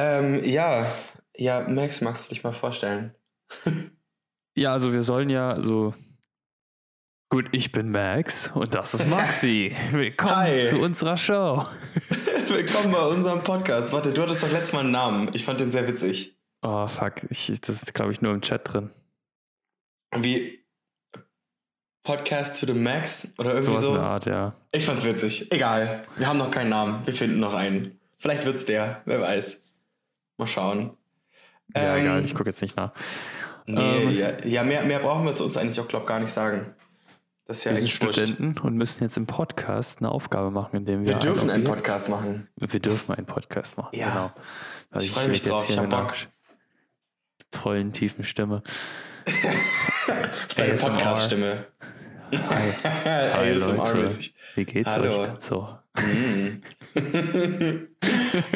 Ähm, ja, ja, Max, magst du dich mal vorstellen? Ja, also wir sollen ja so. Gut, ich bin Max und das ist Maxi. Willkommen Hi. zu unserer Show. Willkommen bei unserem Podcast. Warte, du hattest doch letztes Mal einen Namen. Ich fand den sehr witzig. Oh, fuck. Ich, das ist, glaube ich, nur im Chat drin. Wie Podcast to the Max oder irgendwie Sowas in der so. Art, ja. Ich fand's witzig. Egal. Wir haben noch keinen Namen. Wir finden noch einen. Vielleicht wird's der. Wer weiß. Mal schauen. Ja, Ähm, egal, ich gucke jetzt nicht nach. Nee, Ähm. ja, ja mehr, mehr brauchen wir zu uns eigentlich auch, glaube gar nicht sagen. Das ist ja Wir sind wurscht. Studenten und müssen jetzt im Podcast eine Aufgabe machen, indem wir. Wir dürfen ein einen Podcast machen. Wir dürfen einen Podcast machen, Ja. genau. Weil Ich freu mich rede drauf, ich hab mit einer Bock. Tollen, tiefen Stimme. Das ist deine. Podcast-Stimme. Hi, Hi Leute, wie geht's Hallo. euch denn so? Mm.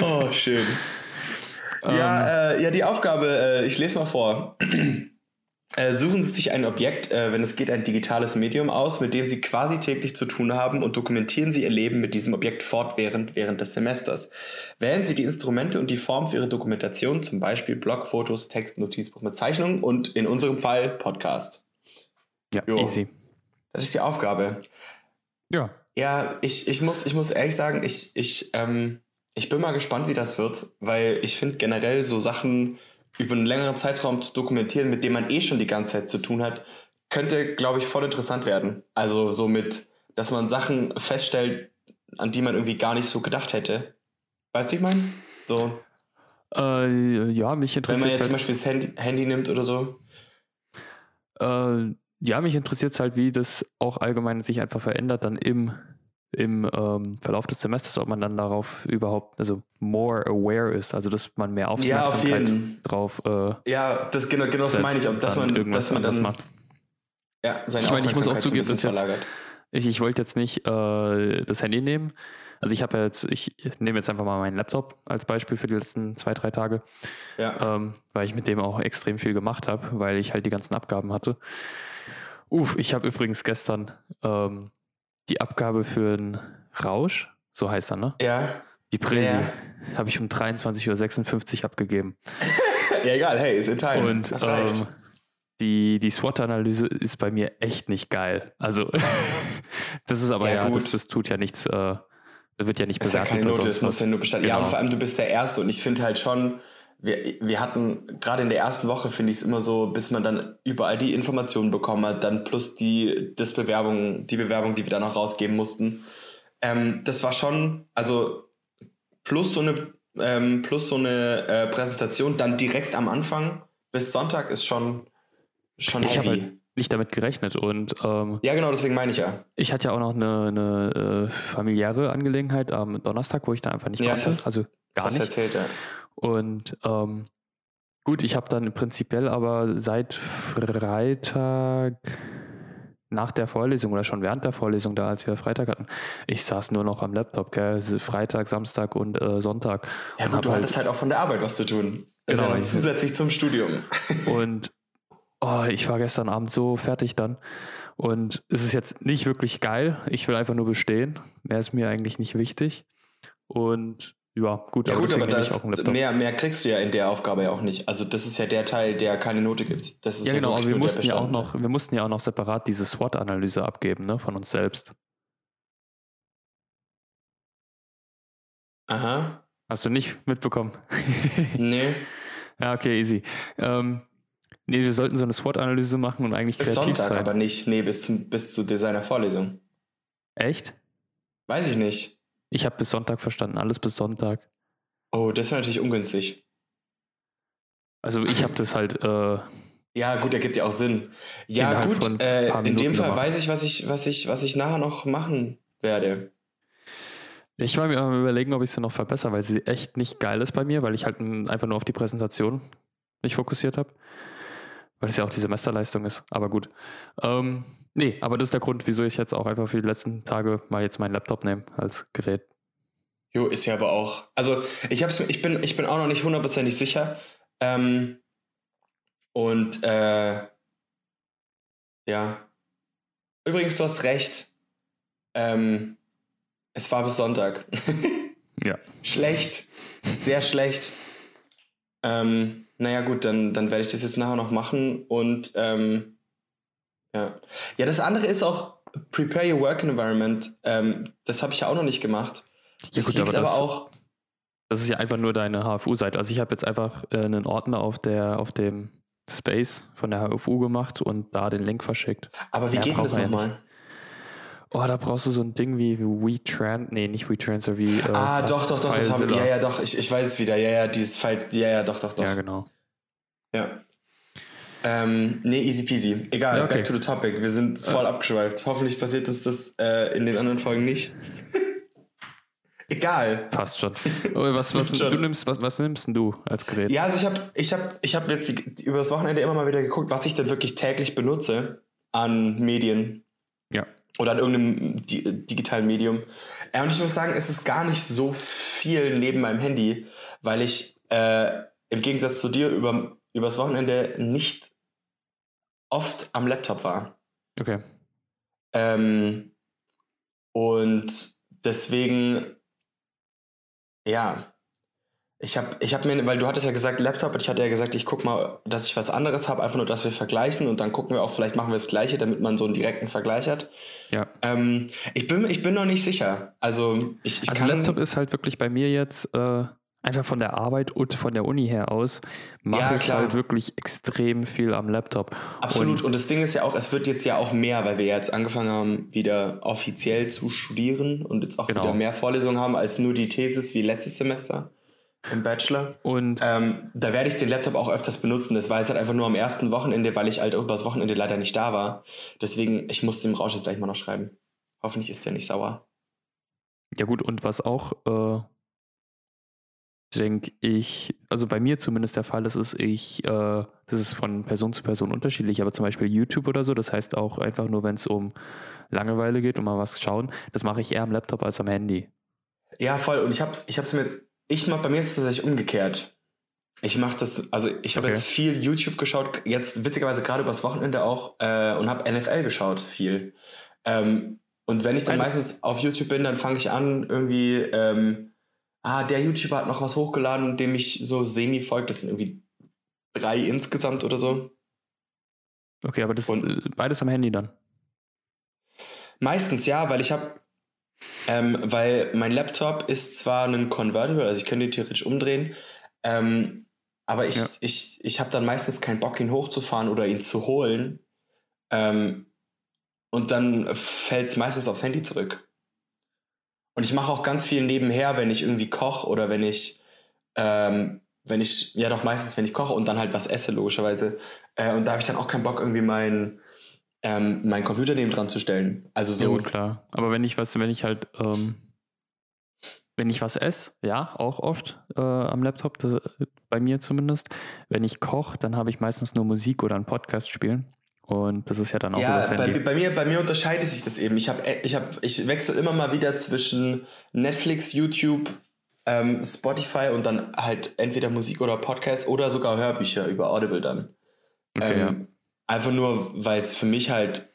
oh, schön. Ähm. Ja, äh, ja, die Aufgabe, äh, ich lese mal vor. Äh, Suchen Sie sich ein Objekt, äh, wenn es geht, ein digitales Medium aus, mit dem Sie quasi täglich zu tun haben und dokumentieren Sie Ihr Leben mit diesem Objekt fortwährend während des Semesters. Wählen Sie die Instrumente und die Form für Ihre Dokumentation, zum Beispiel Blog, Fotos, Text, Notizbuch mit Zeichnung und in unserem Fall Podcast. Ja, Jo. easy. Das ist die Aufgabe. Ja, Ja, ich, ich, muss, ich muss ehrlich sagen, ich, ich, ähm, ich bin mal gespannt, wie das wird, weil ich finde generell so Sachen über einen längeren Zeitraum zu dokumentieren, mit dem man eh schon die ganze Zeit zu tun hat, könnte, glaube ich, voll interessant werden. Also so mit, dass man Sachen feststellt, an die man irgendwie gar nicht so gedacht hätte. Weißt du, wie ich meine? So, äh, ja, mich wenn man interessiert jetzt zum halt, Beispiel das Handy, Handy nimmt oder so. äh, ja, mich interessiert halt, wie das auch allgemein sich einfach verändert dann im, im ähm, Verlauf des Semesters, ob man dann darauf überhaupt, also more aware ist, also dass man mehr Ja, auf Aufmerksamkeit jeden. drauf äh, Ja, das genau, genau das meine ich, ob, dass man, irgendwas dass man dann macht. ja, seine Ich meine, ich muss auch Aufmerksamkeit zugeben, dass jetzt-. Ich, ich wollte jetzt nicht äh, das Handy nehmen. Also ich habe ja jetzt, ich nehme jetzt einfach mal meinen Laptop als Beispiel für die letzten zwei, drei Tage. Ja. ähm, weil ich mit dem auch extrem viel gemacht habe, weil ich halt die ganzen Abgaben hatte. Uff, ich habe übrigens gestern ähm, die Abgabe für den Rausch, so heißt er, ne? Ja. Die Präsi, Ja. habe ich um 23.56 Uhr abgegeben. Ja, egal, hey, ist in Teilen. Und das ähm, die, die SWOT-Analyse ist bei mir echt nicht geil. Also, das ist aber Ja, ja, gut. das, das tut ja nichts, äh, das wird ja nicht Das ist ja bewertet. keine Note, es muss ja nur bestanden. Ja, Genau. und vor allem du bist der Erste und ich finde halt schon, wir, wir hatten gerade in der ersten Woche, finde ich es immer so, bis man dann überall die Informationen bekommen hat, dann plus die, das Bewerbung, die Bewerbung, die wir dann noch rausgeben mussten. Ähm, das war schon, also plus so eine, ähm, plus so eine äh, Präsentation dann direkt am Anfang bis Sonntag ist schon, schon Ich heavy. halt nicht damit gerechnet und ähm, ja, genau, deswegen meine ich ja. Ich hatte ja auch noch eine, eine äh, familiäre Angelegenheit am Donnerstag, wo ich da einfach nicht Ja, konnte. also gar nicht. erzählt, ja. Und ähm, gut, ich habe dann prinzipiell aber seit Freitag nach der Vorlesung oder schon während der Vorlesung da, als wir Freitag hatten, ich saß nur noch am Laptop, gell? Also Freitag, Samstag und äh, Sonntag. Ja, gut, du halt- hattest halt auch von der Arbeit was zu tun. Genau, ich- zusätzlich zum Studium. Und oh, ich war gestern Abend so fertig dann. Und es ist jetzt nicht wirklich geil. Ich will einfach nur bestehen. Mehr ist mir eigentlich nicht wichtig. Und ja, gut, Ja gut, deswegen aber das, mehr, mehr kriegst du ja in der Aufgabe ja auch nicht. Also das ist ja der Teil, der keine Note gibt. Das ist ja, genau, wirklich aber wir mussten ja auch noch, wir mussten ja auch noch separat diese SWOT-Analyse abgeben, ne, von uns selbst. Aha. Hast du nicht mitbekommen? Nee. ja, okay, easy. Ähm, nee, wir sollten so eine SWOT-Analyse machen und eigentlich Bis kreativ Sonntag, sein. aber nicht. Nee, bis, zum, bis zu Designer Vorlesung. Echt? Weiß ich nicht. Ich habe bis Sonntag verstanden, alles bis Sonntag. Oh, das wäre natürlich ungünstig. Also ich habe das halt äh, Ja, gut, ergibt ja auch Sinn. Ja, gut, äh, in dem Fall gemacht. weiß ich, was ich, was ich, was ich nachher noch machen werde. Ich war mir am überlegen, ob ich sie noch verbessere, weil sie echt nicht geil ist bei mir, weil ich halt einfach nur auf die Präsentation mich fokussiert habe. Weil es ja auch die Semesterleistung ist. Aber gut. Ähm, nee, aber das ist der Grund, wieso ich jetzt auch einfach für die letzten Tage mal jetzt meinen Laptop nehme als Gerät. Jo, ist ja aber auch. Also, ich, hab's, ich, bin, ich bin auch noch nicht hundertprozentig sicher. Ähm, und, äh, ja. Übrigens, du hast recht. Ähm, es war bis Sonntag. Ja. schlecht. Sehr schlecht. Ähm, naja, gut, dann, dann werde ich das jetzt nachher noch machen und ähm, ja. Ja, das andere ist auch Prepare Your Work Environment. Ähm, das habe ich ja auch noch nicht gemacht. Das Ja, gut, liegt aber aber das- auch. Das ist ja einfach nur deine HFU-Seite. Also ich habe jetzt einfach äh, einen Ordner auf, der, auf dem Space von der HFU gemacht und da den Link verschickt. Aber wie Ja, geht denn das ja nochmal? Oh, da brauchst du so ein Ding wie WeTrans, nee, nicht WeTransfer, wie. Äh, ah, doch, doch, doch, das haben. Ja, ja, doch, ich, ich weiß es wieder. Ja, ja, dieses Fight. Ja, ja, doch, doch, doch. Ja, genau. Ja. Ähm, nee, easy peasy. Egal, Ja, okay. back to the topic. Wir sind voll abgeschweift. Hoffentlich passiert uns das äh, in den anderen Folgen nicht. Egal. Passt schon. Was, was, Schon. du nimmst, was, was nimmst denn du als Gerät? Ja, also ich habe ich hab, ich hab jetzt die, die, über das Wochenende immer mal wieder geguckt, was ich denn wirklich täglich benutze an Medien Ja. oder an irgendeinem di digitalen Medium. Äh, und ich muss sagen, es ist gar nicht so viel neben meinem Handy, weil ich äh, im Gegensatz zu dir über, übers Wochenende nicht oft am Laptop war. Okay. Ähm, und deswegen, ja, ich habe ich hab mir, weil du hattest ja gesagt Laptop, und ich hatte ja gesagt, ich guck mal, dass ich was anderes habe, einfach nur, dass wir vergleichen und dann gucken wir auch, vielleicht machen wir das Gleiche, damit man so einen direkten Vergleich hat. Ja. Ähm, ich, bin, ich bin noch nicht sicher. Also, ich, ich also. Laptop ist halt wirklich bei mir jetzt äh, einfach von der Arbeit und von der Uni her aus mache Ja, ich halt wirklich extrem viel am Laptop. Absolut. Und, Und, das Ding ist ja auch, es wird jetzt ja auch mehr, weil wir jetzt angefangen haben, wieder offiziell zu studieren und jetzt auch Genau. wieder mehr Vorlesungen haben als nur die Thesis wie letztes Semester im Bachelor. und Ähm, da werde ich den Laptop auch öfters benutzen. Das war jetzt halt einfach nur am ersten Wochenende, weil ich halt übers Wochenende leider nicht da war. Deswegen, ich muss dem Rausch jetzt gleich mal noch schreiben. Hoffentlich ist der nicht sauer. ja gut, und was auch, äh, denke ich, also bei mir zumindest der Fall ist, ist ich, äh, das ist von Person zu Person unterschiedlich, aber zum Beispiel YouTube oder so, das heißt auch einfach nur, wenn es um Langeweile geht und mal was schauen, das mache ich eher am Laptop als am Handy. Ja, voll. Und ich hab's, ich hab's mir jetzt, ich mach, bei mir ist es tatsächlich umgekehrt. Ich mache das, also ich habe Okay. jetzt viel YouTube geschaut, jetzt witzigerweise gerade übers Wochenende auch äh, und habe NFL geschaut, viel. Ähm, und wenn ich dann meistens auf YouTube bin, dann fange ich an, irgendwie, ähm, ah, der YouTuber hat noch was hochgeladen, dem ich so semi folgt. Das sind irgendwie drei insgesamt oder so. Okay, aber das Und- äh, beides am Handy dann. Meistens ja, weil ich habe, ähm, weil mein Laptop ist zwar ein Convertible, also ich könnte ihn theoretisch umdrehen, ähm, aber ich, Ja. ich, ich habe dann meistens keinen Bock, ihn hochzufahren oder ihn zu holen. Ähm, und dann fällt es meistens aufs Handy zurück. Und ich mache auch ganz viel nebenher, wenn ich irgendwie koche oder wenn ich, ähm, wenn ich, ja doch meistens, wenn ich koche und dann halt was esse, logischerweise. Äh, und da habe ich dann auch keinen Bock, irgendwie meinen ähm, meinen Computer neben dran zu stellen. Also Ja so, gut, klar. Aber wenn ich was, wenn ich halt, ähm, wenn ich was esse, ja, auch oft äh, am Laptop, das, bei mir zumindest. Wenn ich koche, dann habe ich meistens nur Musik oder einen Podcast spielen. Und das ist ja dann auch ja, übers bei, Handy. bei, mir, bei mir unterscheidet sich das eben. Ich, hab, äh, ich, hab, ich wechsle immer mal wieder zwischen Netflix, YouTube, ähm, Spotify und dann halt entweder Musik oder Podcast oder sogar Hörbücher über Audible dann. Okay, ja. ähm, Einfach nur, weil es für mich halt,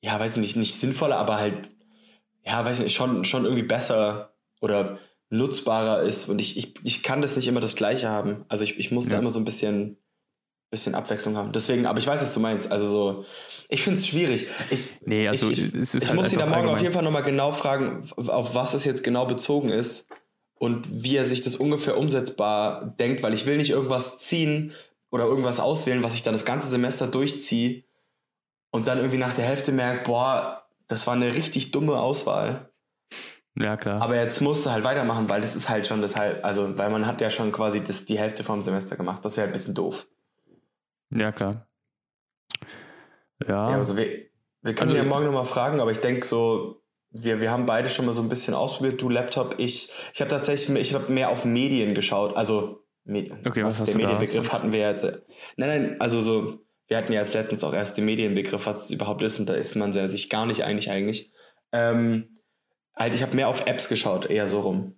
ja, weiß ich nicht, nicht sinnvoller, aber halt, ja, weiß ich nicht, schon, schon irgendwie besser oder nutzbarer ist. Und ich, ich, ich kann das nicht immer das Gleiche haben. Also ich, ich muss da Ja. immer so ein bisschen, bisschen Abwechslung haben. Deswegen, aber ich weiß, was du meinst. Also so, ich finde es schwierig. Ich, Nee, also ich, ich, es ist ich halt muss ihn da morgen auf allgemein. jeden Fall nochmal genau fragen, auf was es jetzt genau bezogen ist und wie er sich das ungefähr umsetzbar denkt, weil ich will nicht irgendwas ziehen oder irgendwas auswählen, was ich dann das ganze Semester durchziehe und dann irgendwie nach der Hälfte merke, boah, das war eine richtig dumme Auswahl. Ja, klar. Aber jetzt musst du halt weitermachen, weil das ist halt schon das halt, also weil man hat ja schon quasi das, die Hälfte vom Semester gemacht. Das wäre halt ein bisschen doof. Ja, klar. Ja, Ja, also wir, wir können Also, ja ja. morgen nochmal fragen, aber ich denke so, wir, wir haben beide schon mal so ein bisschen ausprobiert, du Laptop, ich. Ich habe tatsächlich mehr- ich hab mehr auf Medien geschaut. Also, Me Okay, was was hast der Medienbegriff hatten wir jetzt. äh, Nein, nein, also so, wir hatten ja jetzt letztens auch erst den Medienbegriff, was es überhaupt ist, und da ist man ja sich gar nicht einig eigentlich. Ähm, halt, ich habe mehr auf Apps geschaut, eher so rum.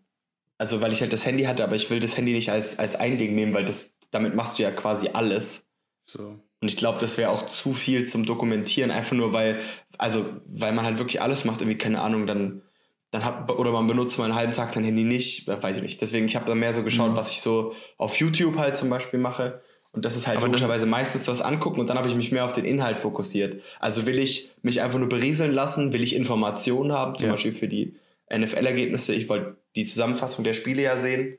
Also, weil ich halt das Handy hatte, aber ich will das Handy nicht als, als ein Ding nehmen, weil das, damit machst du ja quasi alles. So. Und ich glaube, das wäre auch zu viel zum Dokumentieren, einfach nur weil, also, weil man halt wirklich alles macht, irgendwie, keine Ahnung, dann dann hat, oder man benutzt mal einen halben Tag sein Handy nicht, weiß ich nicht. Deswegen, ich habe da mehr so geschaut, mhm. was ich so auf YouTube halt zum Beispiel mache. Und das ist halt Aber logischerweise meistens was angucken und dann habe ich mich mehr auf den Inhalt fokussiert. Also will ich mich einfach nur berieseln lassen, will ich Informationen haben, zum ja. Beispiel für die NFL-Ergebnisse. Ich wollte die Zusammenfassung der Spiele ja sehen.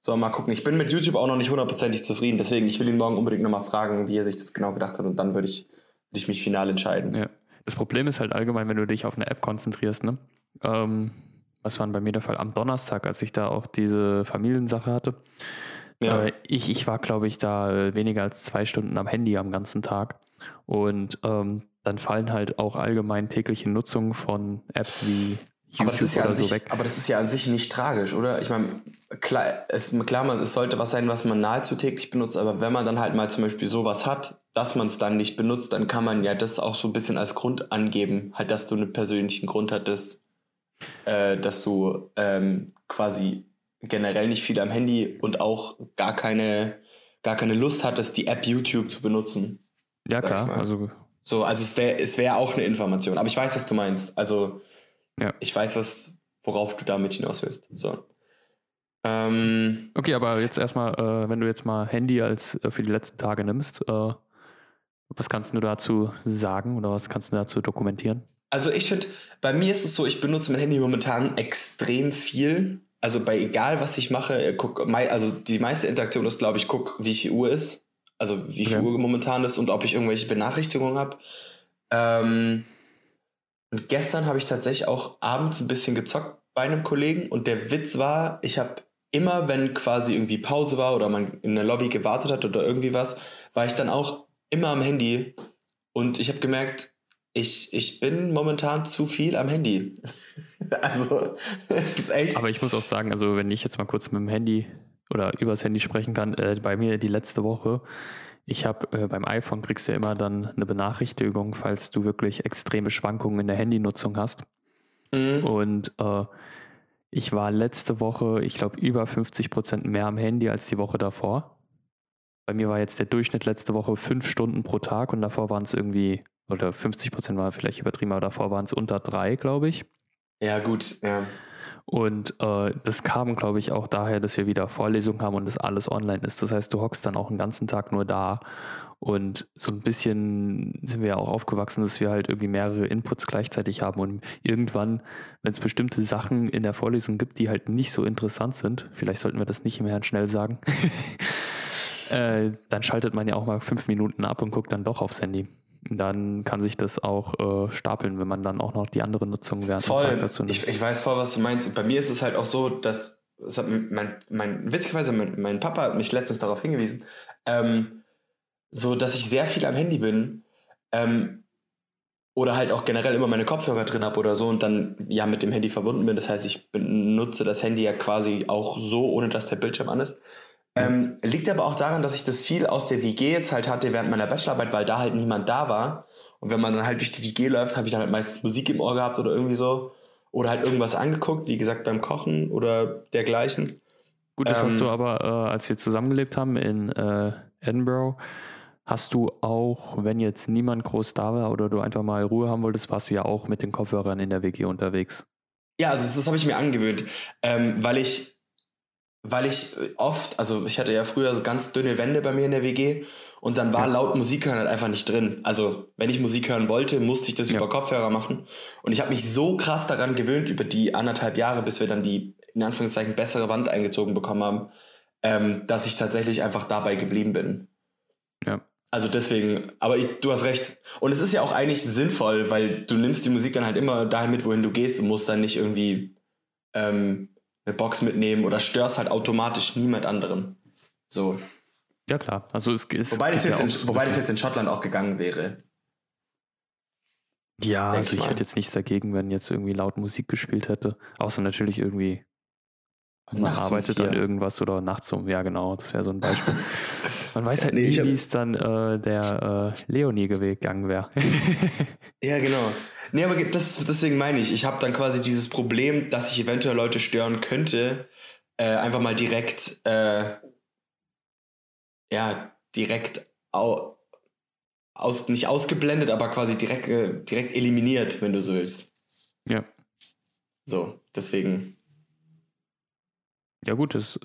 So, mal gucken. Ich bin mit YouTube auch noch nicht hundertprozentig zufrieden, deswegen ich will ihn morgen unbedingt nochmal fragen, wie er sich das genau gedacht hat und dann würde ich, würd ich mich final entscheiden. Ja. Das Problem ist halt allgemein, wenn du dich auf eine App konzentrierst, ne? Ähm, was war bei mir der Fall? Am Donnerstag, als ich da auch diese Familiensache hatte. Ja. Äh, ich, ich war, glaube ich, da äh, weniger als zwei Stunden am Handy am ganzen Tag. Und ähm, dann fallen halt auch allgemein tägliche Nutzungen von Apps wie YouTube aber das ist ja an so sich, weg. Aber das ist ja an sich nicht tragisch, oder? Ich meine, klar, es, klar man, es sollte was sein, was man nahezu täglich benutzt, aber wenn man dann halt mal zum Beispiel sowas hat, dass man es dann nicht benutzt, dann kann man ja das auch so ein bisschen als Grund angeben, halt, dass du einen persönlichen Grund hattest, äh, dass du ähm, quasi generell nicht viel am Handy und auch gar keine, gar keine Lust hattest, die App YouTube zu benutzen. Ja, klar. Also so, also es wäre es wär auch eine Information. Aber ich weiß, was du meinst. Also ja. ich weiß, was, worauf du damit hinaus willst. So. Ähm, okay, aber jetzt erstmal, äh, wenn du jetzt mal Handy als äh, für die letzten Tage nimmst, äh, was kannst du dazu sagen oder was kannst du dazu dokumentieren? Also ich finde, bei mir ist es so, ich benutze mein Handy momentan extrem viel. Also bei egal was ich mache, äh, guck, also die meiste Interaktion ist, glaube ich, guck, wie viel Uhr ist. Also wie viel okay. Uhr momentan ist und ob ich irgendwelche Benachrichtigungen habe. Ähm, und gestern habe ich tatsächlich auch abends ein bisschen gezockt bei einem Kollegen und der Witz war, ich habe immer, wenn quasi irgendwie Pause war oder man in der Lobby gewartet hat oder irgendwie was, war ich dann auch immer am Handy und ich habe gemerkt, ich, ich bin momentan zu viel am Handy. also, es ist echt. Aber ich muss auch sagen, also, wenn ich jetzt mal kurz mit dem Handy oder übers Handy sprechen kann, äh, bei mir die letzte Woche, ich habe äh, beim iPhone kriegst du ja immer dann eine Benachrichtigung, falls du wirklich extreme Schwankungen in der Handynutzung hast. Mhm. Und äh, ich war letzte Woche, ich glaube, über 50 Prozent mehr am Handy als die Woche davor. Bei mir war jetzt der Durchschnitt letzte Woche fünf Stunden pro Tag und davor waren es irgendwie, oder 50 Prozent war vielleicht übertrieben, aber davor waren es unter drei, glaube ich. Ja, gut, ja. Und äh, das kam, glaube ich, auch daher, dass wir wieder Vorlesungen haben und das alles online ist. Das heißt, du hockst dann auch einen ganzen Tag nur da. Und so ein bisschen sind wir ja auch aufgewachsen, dass wir halt irgendwie mehrere Inputs gleichzeitig haben. Und irgendwann, wenn es bestimmte Sachen in der Vorlesung gibt, die halt nicht so interessant sind, vielleicht sollten wir das nicht im Herrn schnell sagen, äh, dann schaltet man ja auch mal fünf Minuten ab und guckt dann doch aufs Handy dann kann sich das auch äh, stapeln, wenn man dann auch noch die andere Nutzung während voll. dazu nimmt. Ich, ich weiß voll, was du meinst. Und bei mir ist es halt auch so, dass mein, mein, witzigerweise, mein, mein Papa hat mich letztens darauf hingewiesen, ähm, so dass ich sehr viel am Handy bin ähm, oder halt auch generell immer meine Kopfhörer drin habe oder so und dann ja mit dem Handy verbunden bin. Das heißt, ich benutze das Handy ja quasi auch so, ohne dass der Bildschirm an ist. Ähm, liegt aber auch daran, dass ich das viel aus der WG jetzt halt hatte während meiner Bachelorarbeit, weil da halt niemand da war. Und wenn man dann halt durch die WG läuft, habe ich dann halt meistens Musik im Ohr gehabt oder irgendwie so. Oder halt irgendwas angeguckt, wie gesagt beim Kochen oder dergleichen. Gut, das ähm, hast du aber, äh, als wir zusammengelebt haben in äh, Edinburgh, hast du auch, wenn jetzt niemand groß da war oder du einfach mal Ruhe haben wolltest, warst du ja auch mit den Kopfhörern in der WG unterwegs. Ja, also das, habe ich mir angewöhnt, ähm, weil ich weil ich oft, also ich hatte ja früher so ganz dünne Wände bei mir in der WG und dann war laut Musik hören halt einfach nicht drin. Also wenn ich Musik hören wollte, musste ich das ja. über Kopfhörer machen. Und ich habe mich so krass daran gewöhnt über die anderthalb Jahre, bis wir dann die in Anführungszeichen bessere Wand eingezogen bekommen haben, ähm, dass ich tatsächlich einfach dabei geblieben bin. Ja. Also deswegen, aber ich, du hast recht. Und es ist ja auch eigentlich sinnvoll, weil du nimmst die Musik dann halt immer dahin mit, wohin du gehst und musst dann nicht irgendwie ähm, eine Box mitnehmen oder störst halt automatisch niemand anderen. So. Ja, klar. Also es, es wobei das, jetzt ja in, wobei das jetzt in Schottland auch gegangen wäre. Ja, also ich, ich hätte jetzt nichts dagegen, wenn jetzt irgendwie laut Musik gespielt hätte. Außer natürlich irgendwie man arbeitet an irgendwas oder nachts um, ja genau, das wäre so ein Beispiel. Man weiß halt nee, nie, wie es dann äh, der äh, Leonie gegangen wäre. ja, genau. Nee, aber das, deswegen meine ich, ich habe dann quasi dieses Problem, dass ich eventuell Leute stören könnte, äh, einfach mal direkt, äh, ja, direkt au, aus, nicht ausgeblendet, aber quasi direkt, äh, direkt eliminiert, wenn du so willst. Ja. So, deswegen. Ja, gut, das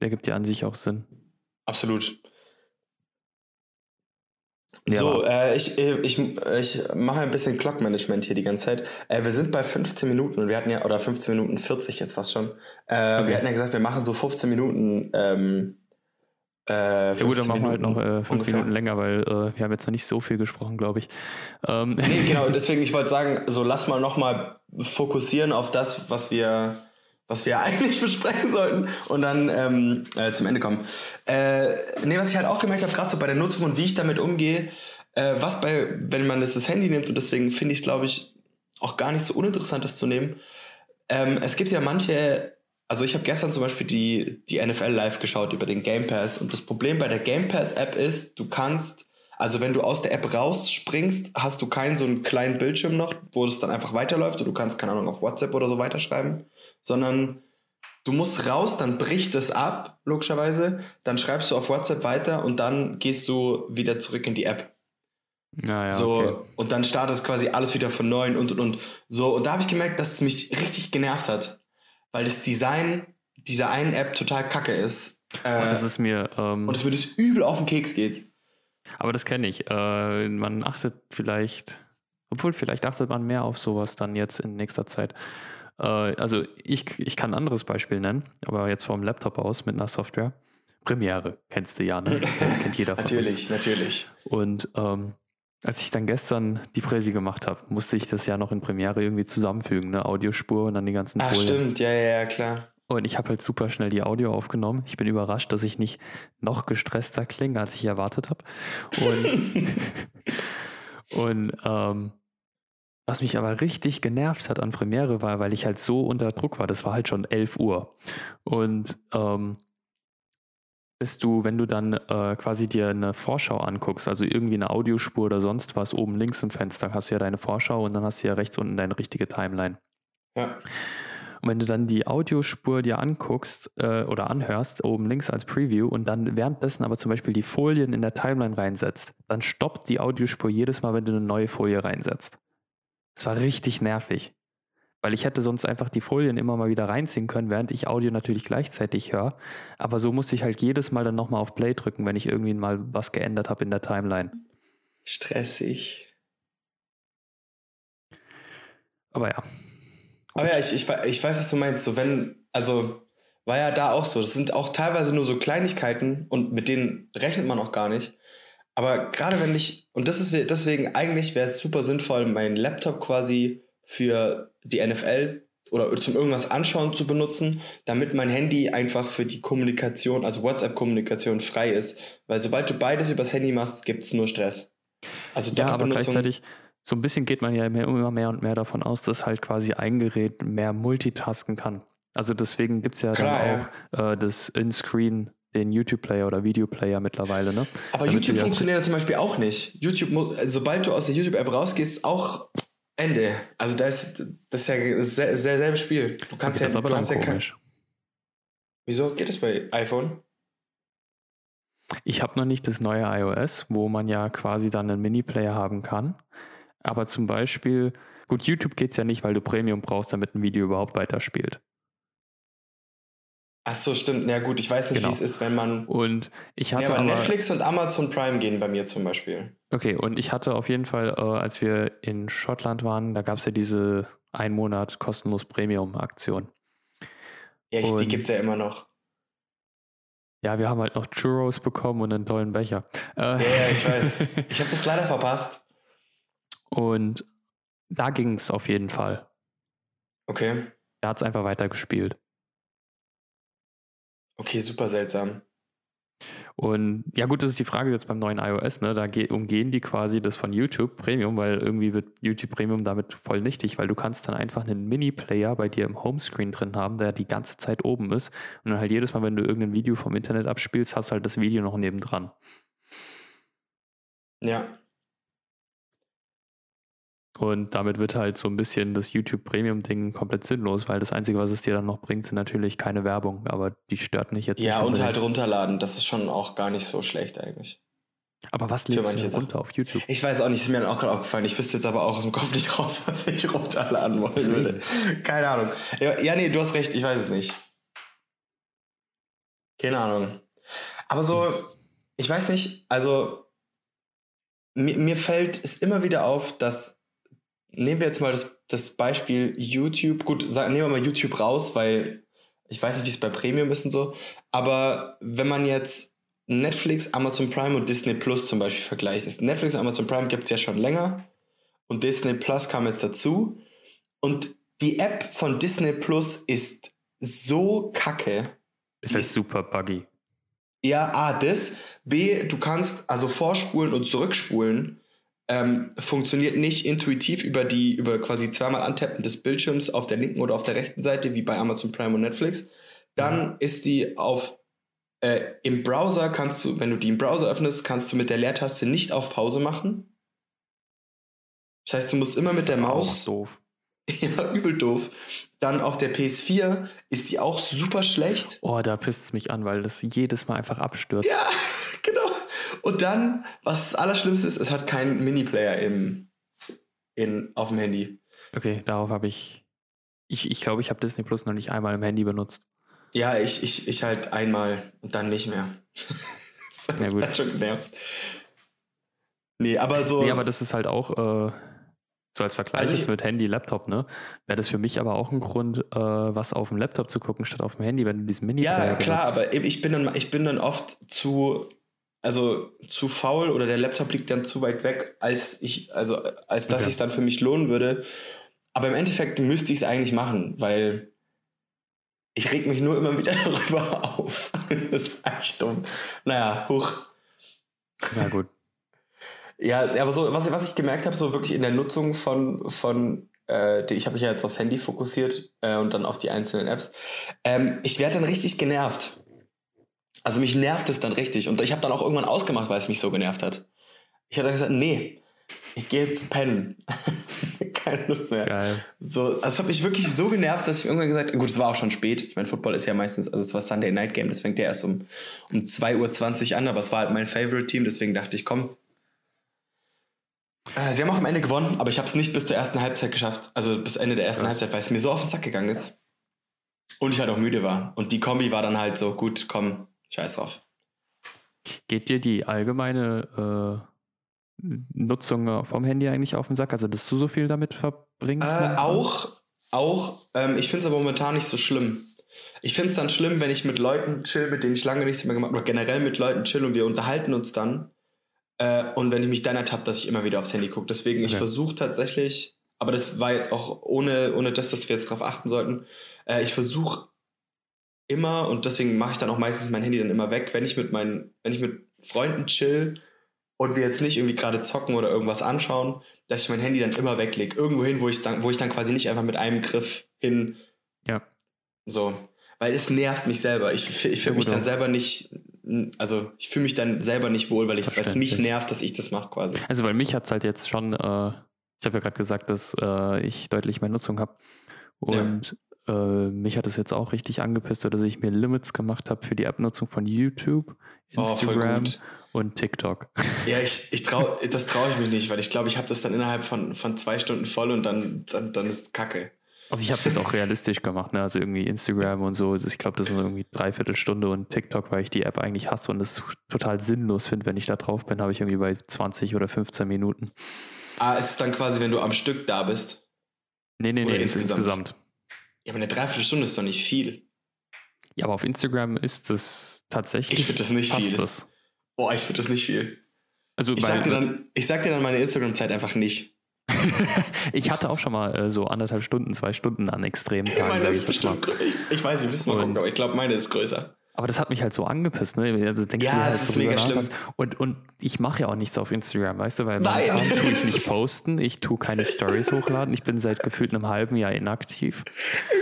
ergibt ja an sich auch Sinn. Absolut. Ja, so, äh, ich, ich, ich mache ein bisschen Clock-Management hier die ganze Zeit. Äh, wir sind bei 15 Minuten und wir hatten ja, oder 15 Minuten 40 jetzt fast schon. Äh, okay. Wir hatten ja gesagt, wir machen so 15 Minuten. Ähm, äh, ja gut, dann machen wir halt noch äh, 5 Minuten länger, weil äh, wir haben jetzt noch nicht so viel gesprochen, glaube ich. Ähm. Nee, genau, deswegen, ich wollte sagen, so lass mal nochmal fokussieren auf das, was wir was wir eigentlich besprechen sollten und dann ähm, äh, zum Ende kommen. Äh, nee, was ich halt auch gemerkt habe, gerade so bei der Nutzung und wie ich damit umgehe, äh, was bei, wenn man das, das Handy nimmt und deswegen finde ich es, glaube ich, auch gar nicht so uninteressant, das zu nehmen. Ähm, es gibt ja manche, also ich habe gestern zum Beispiel die, die NFL live geschaut über den Game Pass und das Problem bei der Game Pass App ist, du kannst also wenn du aus der App rausspringst, hast du keinen so einen kleinen Bildschirm noch, wo es dann einfach weiterläuft und du kannst, keine Ahnung, auf WhatsApp oder so weiterschreiben, sondern du musst raus, dann bricht es ab, logischerweise, dann schreibst du auf WhatsApp weiter und dann gehst du wieder zurück in die App. Ja, ja, so, okay. und dann startet es quasi alles wieder von neuem und und und. So, und da habe ich gemerkt, dass es mich richtig genervt hat, weil das Design dieser einen App total kacke ist. Äh, und das ist mir. Ähm, und es mir das übel auf den Keks geht. Aber das kenne ich. Äh, man achtet vielleicht, obwohl vielleicht achtet man mehr auf sowas dann jetzt in nächster Zeit. Äh, also ich, ich kann ein anderes Beispiel nennen, aber jetzt vom Laptop aus mit einer Software. Premiere, kennst du ja, ne? Kennt jeder von Natürlich, uns. natürlich. Und ähm, als ich dann gestern die Präsi gemacht habe, musste ich das ja noch in Premiere irgendwie zusammenfügen, ne? Audiospur und dann die ganzen Ach, Folien. stimmt, ja, ja, ja, klar. Und ich habe halt super schnell die Audio aufgenommen. Ich bin überrascht, dass ich nicht noch gestresster klinge, als ich erwartet habe. Und, und ähm, was mich aber richtig genervt hat an Premiere war, weil ich halt so unter Druck war. Das war halt schon 11 Uhr. Und ähm, bist du, wenn du dann äh, quasi dir eine Vorschau anguckst, also irgendwie eine Audiospur oder sonst was, oben links im Fenster hast du ja deine Vorschau und dann hast du ja rechts unten deine richtige Timeline. Ja. Und wenn du dann die Audiospur dir anguckst äh, oder anhörst, oben links als Preview und dann währenddessen aber zum Beispiel die Folien in der Timeline reinsetzt, dann stoppt die Audiospur jedes Mal, wenn du eine neue Folie reinsetzt. Das war richtig nervig. Weil ich hätte sonst einfach die Folien immer mal wieder reinziehen können, während ich Audio natürlich gleichzeitig höre. Aber so musste ich halt jedes Mal dann nochmal auf Play drücken, wenn ich irgendwie mal was geändert habe in der Timeline. Stressig. Aber ja, aber ja, ich, ich, ich weiß, was du meinst. So, wenn, also war ja da auch so. Das sind auch teilweise nur so Kleinigkeiten und mit denen rechnet man auch gar nicht. Aber gerade wenn ich, und das ist deswegen eigentlich wäre es super sinnvoll, meinen Laptop quasi für die NFL oder zum irgendwas anschauen zu benutzen, damit mein Handy einfach für die Kommunikation, also WhatsApp-Kommunikation frei ist. Weil sobald du beides übers Handy machst, gibt es nur Stress. Also ja, aber gleichzeitig, so ein bisschen geht man ja immer mehr und mehr davon aus, dass halt quasi ein Gerät mehr multitasken kann. Also deswegen gibt es ja Klar, dann auch ja. Äh, das In-Screen, den YouTube-Player oder Video-Player mittlerweile. Ne? Aber Damit YouTube funktioniert ja zum Beispiel auch nicht. YouTube, sobald du aus der YouTube-App rausgehst, auch Ende. Also da ist das ist ja sehr, sehr selbes Spiel. Du kannst okay, ja, das aber du hast ja kein, Wieso geht es bei iPhone? Ich habe noch nicht das neue iOS, wo man ja quasi dann einen Mini-Player haben kann. Aber zum Beispiel, gut, YouTube geht es ja nicht, weil du Premium brauchst, damit ein Video überhaupt weiterspielt. Ach so, stimmt. Ja gut, ich weiß nicht, genau. wie es ist, wenn man. Und ich hatte. Ja, aber, aber Netflix und Amazon Prime gehen bei mir zum Beispiel. Okay, und ich hatte auf jeden Fall, äh, als wir in Schottland waren, da gab es ja diese ein Monat kostenlos Premium-Aktion. Ja, ich, die gibt es ja immer noch. Ja, wir haben halt noch Churros bekommen und einen tollen Becher. Äh, ja, ja, ich weiß. Ich habe das leider verpasst. Und da ging es auf jeden Fall. Okay. Er hat es einfach weitergespielt. Okay, super seltsam. Und ja, gut, das ist die Frage jetzt beim neuen iOS, ne? Da umgehen die quasi das von YouTube Premium, weil irgendwie wird YouTube Premium damit voll nichtig, weil du kannst dann einfach einen Mini-Player bei dir im Homescreen drin haben, der die ganze Zeit oben ist. Und dann halt jedes Mal, wenn du irgendein Video vom Internet abspielst, hast du halt das Video noch nebendran. Ja. Und damit wird halt so ein bisschen das YouTube Premium-Ding komplett sinnlos, weil das Einzige, was es dir dann noch bringt, sind natürlich keine Werbung, aber die stört mich jetzt ja, nicht. Und halt runterladen, das ist schon auch gar nicht so schlecht eigentlich. Aber was lädst du runter auf YouTube? Ich weiß auch nicht, ist mir dann auch gerade aufgefallen. Ich wüsste jetzt aber auch aus dem Kopf nicht raus, was ich runterladen wollen Deswegen. würde. Keine Ahnung. Ja, ja, nee, du hast recht, ich weiß es nicht. Keine Ahnung. Aber so, ich weiß nicht, also mir, mir fällt es immer wieder auf, dass, nehmen wir jetzt mal das, das Beispiel YouTube, gut, sagen, nehmen wir mal YouTube raus, weil ich weiß nicht, wie es bei Premium ist und so, aber wenn man jetzt Netflix, Amazon Prime und Disney Plus zum Beispiel vergleicht, ist Netflix und Amazon Prime gibt es ja schon länger und Disney Plus kam jetzt dazu und die App von Disney Plus ist so kacke. Ist halt ist- super buggy. Ja, A, das. B, du kannst also vorspulen und zurückspulen. Ähm, funktioniert nicht intuitiv über die, über quasi zweimal Antappen des Bildschirms auf der linken oder auf der rechten Seite, wie bei Amazon Prime und Netflix. Dann ist die auf äh, im Browser kannst du, wenn du die im Browser öffnest, kannst du mit der Leertaste nicht auf Pause machen. Das heißt, du musst immer mit der Maus doof. ja, übel doof. Dann auf der PS4 ist die auch super schlecht. Oh, da pisst es mich an, weil das jedes Mal einfach abstürzt. Ja, genau. Und dann, was das Allerschlimmste ist, es hat keinen Miniplayer im, in, auf dem Handy. Okay, darauf habe ich. Ich glaube, ich, glaub, ich habe Disney Plus noch nicht einmal im Handy benutzt. Ja, ich, ich, ich halt einmal und dann nicht mehr. Ja, gut. Das hat schon genervt. Nee, aber so. Nee, aber das ist halt auch, äh, so als Vergleich Also jetzt mit Handy, Laptop, ne? Wäre das für mich aber auch ein Grund, äh, was auf dem Laptop zu gucken, statt auf dem Handy, wenn du diesen Miniplayer ja, klar, benutzt. aber ich bin, dann, ich bin dann oft zu. Also zu faul oder der Laptop liegt dann zu weit weg, als ich, also als dass Okay. ich es dann für mich lohnen würde. Aber im Endeffekt müsste ich es eigentlich machen, weil ich reg mich nur immer wieder darüber auf. das ist echt dumm. Naja, hoch. Ja, gut. Ja, aber so, was, was ich gemerkt habe, so wirklich in der Nutzung von, von äh, ich habe mich ja jetzt aufs Handy fokussiert äh, und dann auf die einzelnen Apps. Ähm, ich werde dann richtig genervt. Also mich nervt es dann richtig. Und ich habe dann auch irgendwann ausgemacht, weil es mich so genervt hat. Ich habe dann gesagt, nee, ich gehe jetzt pennen. Keine Lust mehr. Geil. So, das hat mich wirklich so genervt, dass ich irgendwann gesagt habe, gut, es war auch schon spät. Ich meine, Football ist ja meistens, also es war Sunday Night Game, das fängt ja erst um, um 2.20 Uhr an, aber es war halt mein Favorite Team, deswegen dachte ich, komm. Äh, sie haben auch am Ende gewonnen, aber ich habe es nicht bis zur ersten Halbzeit geschafft, also bis Ende der ersten Krass. Halbzeit, weil es mir so auf den Sack gegangen ist. Und ich halt auch müde war. Und die Kombi war dann halt so, gut, komm, scheiß drauf. Geht dir die allgemeine äh, Nutzung vom Handy eigentlich auf den Sack? Also, dass du so viel damit verbringst? Äh, auch, auch, ähm, ich finde es aber momentan nicht so schlimm. Ich finde es dann schlimm, wenn ich mit Leuten chill, mit denen ich lange nichts mehr gemacht habe, oder generell mit Leuten chill und wir unterhalten uns dann. Äh, und wenn ich mich dann ertappe, dass ich immer wieder aufs Handy gucke. Deswegen, ich Okay. versuche tatsächlich, aber das war jetzt auch ohne, ohne das, dass wir jetzt drauf achten sollten, äh, ich versuche immer, und deswegen mache ich dann auch meistens mein Handy dann immer weg, wenn ich mit meinen, wenn ich mit Freunden chill und wir jetzt nicht irgendwie gerade zocken oder irgendwas anschauen, dass ich mein Handy dann immer weglege. Irgendwo hin, wo ich dann, wo ich dann quasi nicht einfach mit einem Griff hin. Ja. So. Weil es nervt mich selber. Ich, ich Ja, fühle mich gut dann selber nicht, also ich fühle mich dann selber nicht wohl, weil es mich nervt, dass ich das mache quasi. Also, weil mich hat es halt jetzt schon, äh, ich habe ja gerade gesagt, dass äh, ich deutlich mehr Nutzung habe. Und äh, mich hat es jetzt auch richtig angepisst, dass ich mir Limits gemacht habe für die App-Nutzung von YouTube, Oh, Instagram gut. und TikTok. Ja, ich, ich trau, das traue ich mich nicht, weil ich glaube, ich habe das dann innerhalb von, von zwei Stunden voll und dann, dann, dann ist Kacke. Also ich habe es jetzt auch realistisch gemacht, ne? Also irgendwie Instagram und so. Also Ich glaube, das sind irgendwie dreiviertel Stunde und TikTok, weil ich die App eigentlich hasse und es total sinnlos finde, wenn ich da drauf bin, habe ich irgendwie bei 20 oder 15 Minuten. Ah, es ist dann quasi, wenn du am Stück da bist. Nee, nee, Oder nee, insgesamt? insgesamt. Ja, aber eine Dreiviertelstunde ist doch nicht viel. Ja, aber auf Instagram ist es tatsächlich. Ich finde das nicht viel. Das. Boah, ich finde das nicht viel. Also Ich sag, dir dann, ich sag dir dann meine Instagram-Zeit einfach nicht. ich hatte auch schon mal äh, so anderthalb Stunden, zwei Stunden an extremen Tagen. meine sag ist ich bestimmt ich, ich weiß, wir müssen mal gucken, aber ich glaube, meine ist größer. Aber das hat mich halt so angepisst, ne? Also denkst Ja, du halt es ist so mega schlimm. Und, und ich mache ja auch nichts auf Instagram, weißt du, weil momentan tue ich nicht posten, ich tue keine Stories hochladen, ich bin seit gefühlt einem halben Jahr inaktiv.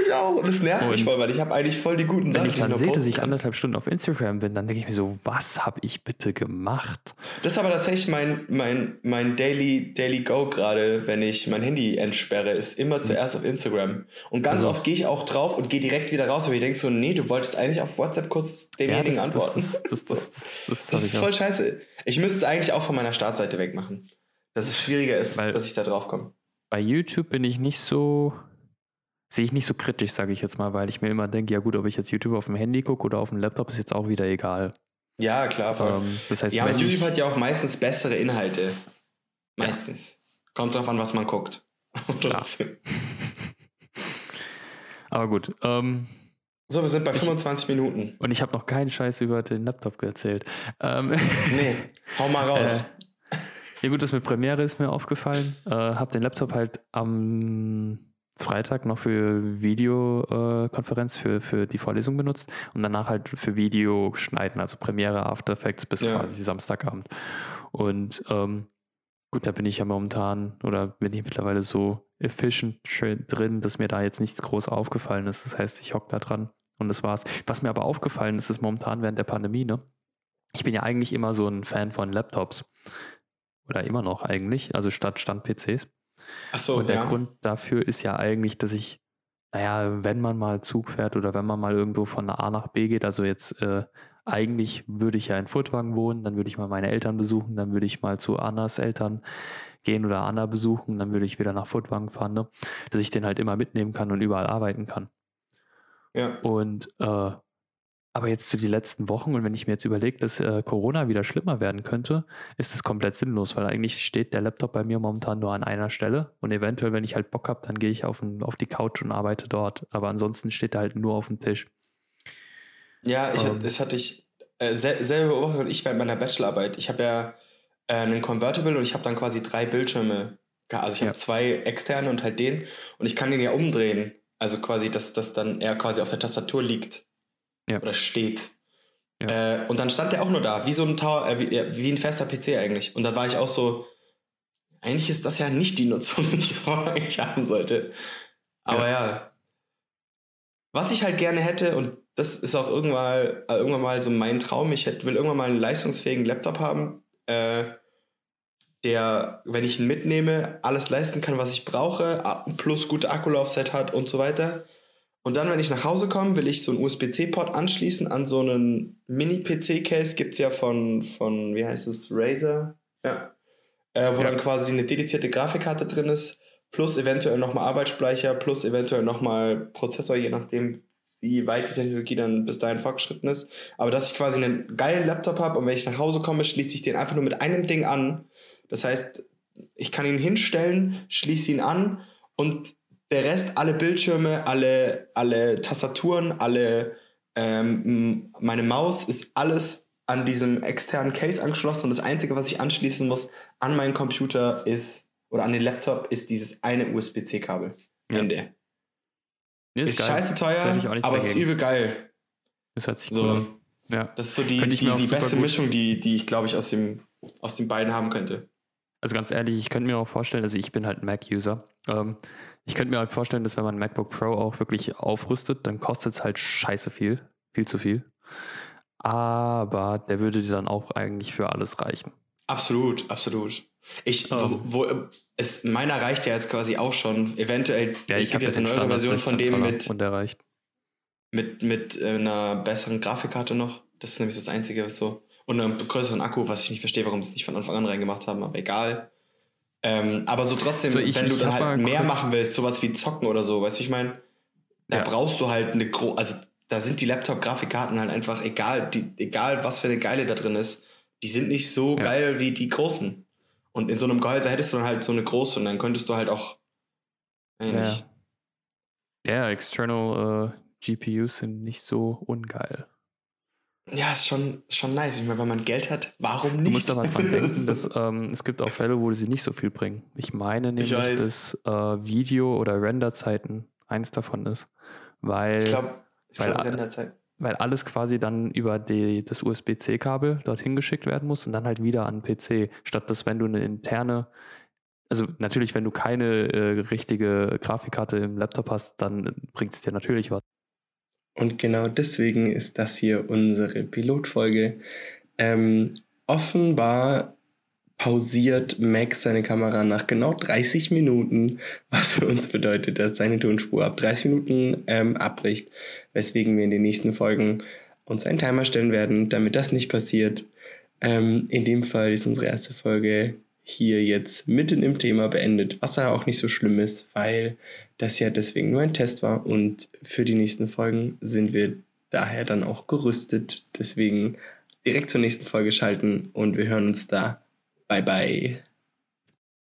Ich ich auch. Und es nervt mich Und voll, weil ich habe eigentlich voll die guten Wenn Sachen, ich die dann sehe, dass ich anderthalb Stunden auf Instagram bin, dann denke ich mir so, was habe ich bitte gemacht? Das ist aber tatsächlich mein, mein, mein Daily, Daily Go gerade, wenn ich mein Handy entsperre, ist immer zuerst auf Instagram. Und ganz. Also- oft gehe ich auch drauf und gehe direkt wieder raus, aber ich denke so, nee, du wolltest eigentlich auf WhatsApp kurz demjenigen das, antworten. Das, das, das, das, ist voll auch. scheiße. Ich müsste es eigentlich auch von meiner Startseite wegmachen. Dass es schwieriger ist, Weil- dass ich da drauf komme. Bei YouTube bin ich nicht so, sehe ich nicht so kritisch, sage ich jetzt mal, weil ich mir immer denke, ja gut, ob ich jetzt YouTube auf dem Handy gucke oder auf dem Laptop, ist jetzt auch wieder egal. Ja, klar. Voll. Ähm, das heißt, ja, und YouTube hat ja auch meistens bessere Inhalte. Meistens. Kommt drauf an, was man guckt. Aber gut, ähm, So, wir sind bei Ich- 25 Minuten. und ich habe noch keinen Scheiß über den Laptop erzählt. Ähm, Nee, hau mal raus. Äh, Ja gut, das mit Premiere ist mir aufgefallen. Äh, hab den Laptop halt am Freitag noch für Videokonferenz für, für die Vorlesung benutzt und danach halt für Video schneiden, also Premiere, After Effects bis Ja. quasi Samstagabend. Und ähm, gut, da bin ich ja momentan oder bin ich mittlerweile so efficient drin, dass mir da jetzt nichts groß aufgefallen ist. Das heißt, ich hock da dran und das war's. Was mir aber aufgefallen ist, ist momentan während der Pandemie, ne? Ich bin ja eigentlich immer so ein Fan von Laptops. Oder immer noch eigentlich, also statt Stand-PCs. Ach so, Und der ja. Grund dafür ist ja eigentlich, dass ich, naja, wenn man mal Zug fährt oder wenn man mal irgendwo von A nach B geht, also jetzt äh, eigentlich würde ich ja in Furtwagen wohnen, dann würde ich mal meine Eltern besuchen, dann würde ich mal zu Annas Eltern gehen oder Anna besuchen, dann würde ich wieder nach Furtwagen fahren, ne? dass ich den halt immer mitnehmen kann und überall arbeiten kann. Ja. Und äh, aber jetzt zu die letzten Wochen und wenn ich mir jetzt überlege, dass äh, Corona wieder schlimmer werden könnte, ist das komplett sinnlos, weil eigentlich steht der Laptop bei mir momentan nur an einer Stelle und eventuell, wenn ich halt Bock habe, dann gehe ich auf, ein, auf die Couch und arbeite dort. Aber ansonsten steht er halt nur auf dem Tisch. Ja, ich, Ähm. das hatte ich äh, sel selbe Beobachtung und ich während meiner Bachelorarbeit. Ich habe ja äh, einen Convertible und ich habe dann quasi drei Bildschirme. Also ich Ja. habe zwei externe und halt den und ich kann den ja umdrehen. Also quasi, dass das dann er quasi auf der Tastatur liegt. Ja. Oder steht. Äh, und dann stand der auch nur da, wie so ein Tower, äh, wie, ja, wie ein fester PC eigentlich. Und dann war ich auch so, eigentlich ist das ja nicht die Nutzung, die ich eigentlich haben sollte. Aber ja. Was ich halt gerne hätte, und das ist auch irgendwann, äh, irgendwann mal so mein Traum, ich hätte, will irgendwann mal einen leistungsfähigen Laptop haben, äh, der, wenn ich ihn mitnehme, alles leisten kann, was ich brauche, plus gute Akkulaufzeit hat und so weiter. Und dann, wenn ich nach Hause komme, will ich so einen USB-C-Port anschließen an so einen Mini-PC-Case. Gibt es ja von, von, wie heißt es, Razer? Ja. Äh, wo Ja. dann quasi eine dedizierte Grafikkarte drin ist, plus eventuell nochmal Arbeitsspeicher, plus eventuell nochmal Prozessor, je nachdem, wie weit die Technologie dann bis dahin fortgeschritten ist. Aber dass ich quasi einen geilen Laptop habe und wenn ich nach Hause komme, schließe ich den einfach nur mit einem Ding an. Das heißt, ich kann ihn hinstellen, schließe ihn an und der Rest, alle Bildschirme, alle, alle Tastaturen, alle ähm, meine Maus ist alles an diesem externen Case angeschlossen und das Einzige, was ich anschließen muss an meinen Computer ist oder an den Laptop ist dieses eine USB-C-Kabel. Ja. Ende. Nee, Ist, geil. scheiße teuer, aber ist dagegen. übel geil. Das hört sich So, cool an. Ja. das ist so die, die, die beste gut- Mischung, die, die ich, glaube ich, aus, dem, aus den beiden haben könnte. Also ganz ehrlich, ich könnte mir auch vorstellen, also ich bin halt ein Mac-User. Ähm, ich könnte mir halt vorstellen, dass wenn man MacBook Pro auch wirklich aufrüstet, dann kostet es halt scheiße viel. Viel zu viel. Aber der würde dir dann auch eigentlich für alles reichen. Absolut, absolut. Ich, Ähm. wo, wo, es, meiner reicht ja jetzt quasi auch schon. Eventuell, Ja, ich, gibt habe jetzt eine Standard Version von 16 dem mit, und der reicht. mit, mit äh, einer besseren Grafikkarte noch. Das ist nämlich so das Einzige, was so. Und einem größeren Akku, was ich nicht verstehe, warum sie es nicht von Anfang an reingemacht haben, aber egal. Ähm, aber so trotzdem, So, ich- wenn du ich dann hab halt mehr machen willst, sowas wie zocken oder so, weißt du, ich meine? Da Ja. brauchst du halt eine gro also da sind die Laptop-Grafikkarten halt einfach egal, die, egal was für eine geile da drin ist, die sind nicht so Ja. geil wie die großen. Und in so einem Gehäuse hättest du dann halt so eine große und dann könntest du halt auch. Äh, Ja. Ja, external äh, GPUs sind nicht so ungeil. Ja, ist schon, schon nice. Ich meine, wenn man Geld hat, warum nicht? Du musst aber dran denken, dass ähm, es gibt auch Fälle, wo sie nicht so viel bringen. Ich meine nämlich, weiß. dass äh, Video- oder Renderzeiten eins davon ist. Weil, ich glaube, ich Weil- Renderzeit. weil alles quasi dann über die, das USB-C-Kabel dorthin geschickt werden muss und dann halt wieder an den PC. Statt dass, wenn du eine interne, also natürlich, wenn du keine äh, richtige Grafikkarte im Laptop hast, dann bringt es dir natürlich was. Und genau deswegen ist das hier unsere Pilotfolge. Ähm, offenbar pausiert Max seine Kamera nach genau 30 Minuten, was für uns bedeutet, dass seine Tonspur ab 30 Minuten ähm, abbricht, weswegen wir in den nächsten Folgen uns einen Timer stellen werden, damit das nicht passiert. Ähm, in dem Fall ist unsere erste Folge hier jetzt mitten im Thema beendet, was ja auch nicht so schlimm ist, weil das ja deswegen nur ein Test war und für die nächsten Folgen sind wir daher dann auch gerüstet. Deswegen direkt zur nächsten Folge schalten und wir hören uns da. Bye bye.